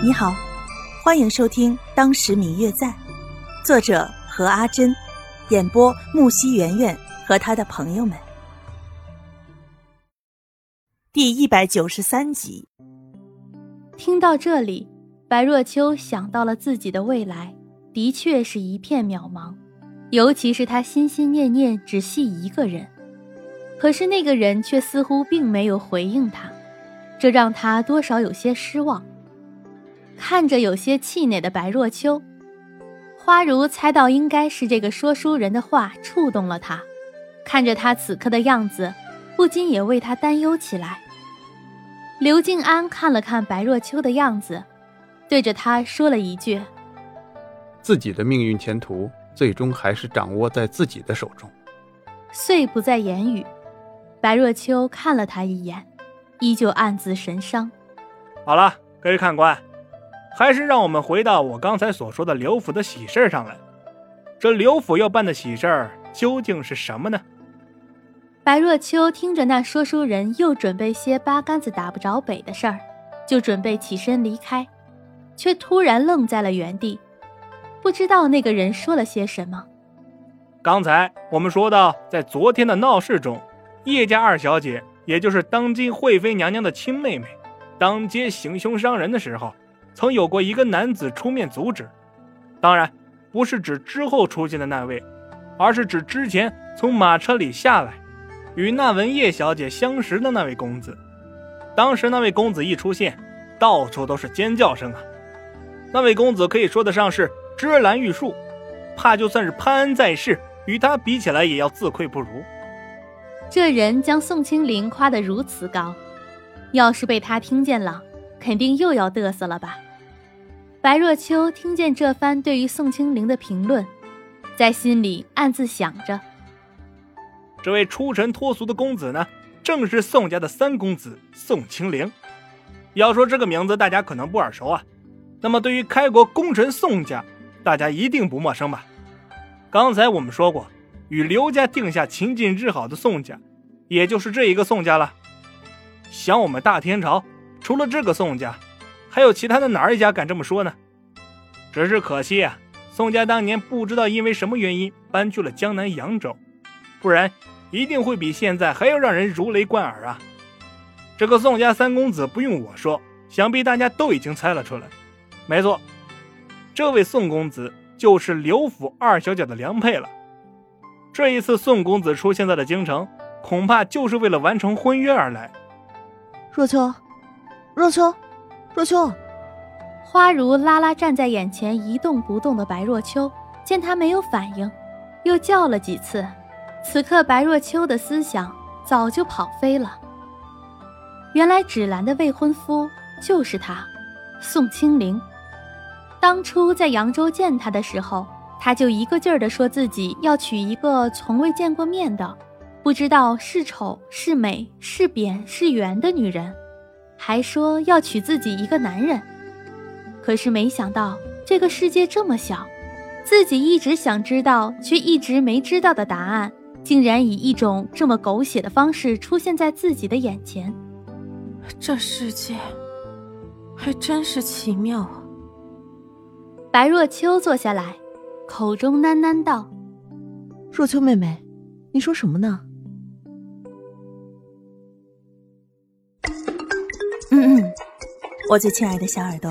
你好，欢迎收听《当时明月在》，作者何阿珍，演播木西圆圆和他的朋友们。第一百九十三集。听到这里，白若秋想到了自己的未来，的确是一片渺茫，尤其是他心心念念只系一个人，可是那个人却似乎并没有回应他，这让他多少有些失望。看着有些气馁的白若秋，花如猜到应该是这个说书人的话触动了他，看着他此刻的样子，不禁也为他担忧起来。刘静安看了看白若秋的样子，对着他说了一句：“自己的命运前途，最终还是掌握在自己的手中。”遂不再言语。白若秋看了他一眼，依旧暗自神伤。好了，各位看官。还是让我们回到我刚才所说的刘府的喜事上来。这刘府要办的喜事儿究竟是什么呢？白若秋听着那说书人又准备些八竿子打不着北的事儿，就准备起身离开，却突然愣在了原地，不知道那个人说了些什么。刚才我们说到，在昨天的闹事中，叶家二小姐，也就是当今惠妃娘娘的亲妹妹，当街行凶伤人的时候。曾有过一个男子出面阻止，当然不是指之后出现的那位，而是指之前从马车里下来，与那文叶小姐相识的那位公子。当时那位公子一出现，到处都是尖叫声啊！那位公子可以说得上是芝兰玉树，怕就算是潘安在世，与他比起来也要自愧不如。这人将宋清灵夸得如此高，要是被他听见了，肯定又要嘚瑟了吧？白若秋听见这番对于宋清灵的评论，在心里暗自想着：这位出尘脱俗的公子呢，正是宋家的三公子宋清灵。要说这个名字，大家可能不耳熟啊。那么对于开国功臣宋家，大家一定不陌生吧？刚才我们说过，与刘家定下秦晋之好的宋家，也就是这一个宋家了。想我们大天朝，除了这个宋家。还有其他的哪一家敢这么说呢？只是可惜啊，宋家当年不知道因为什么原因搬去了江南扬州，不然一定会比现在还要让人如雷贯耳啊！这个宋家三公子不用我说，想必大家都已经猜了出来。没错，这位宋公子就是刘府二小姐的良配了。这一次宋公子出现在了京城，恐怕就是为了完成婚约而来。若秋，若秋。若秋，花如拉拉站在眼前一动不动的白若秋，见他没有反应，又叫了几次。此刻白若秋的思想早就跑飞了。原来芷兰的未婚夫就是他，宋清灵。当初在扬州见他的时候，他就一个劲儿的说自己要娶一个从未见过面的，不知道是丑是美是扁是圆的女人。还说要娶自己一个男人，可是没想到这个世界这么小，自己一直想知道却一直没知道的答案，竟然以一种这么狗血的方式出现在自己的眼前。这世界还真是奇妙啊！白若秋坐下来，口中喃喃道：“若秋妹妹，你说什么呢？”嗯嗯，我最亲爱的小耳朵，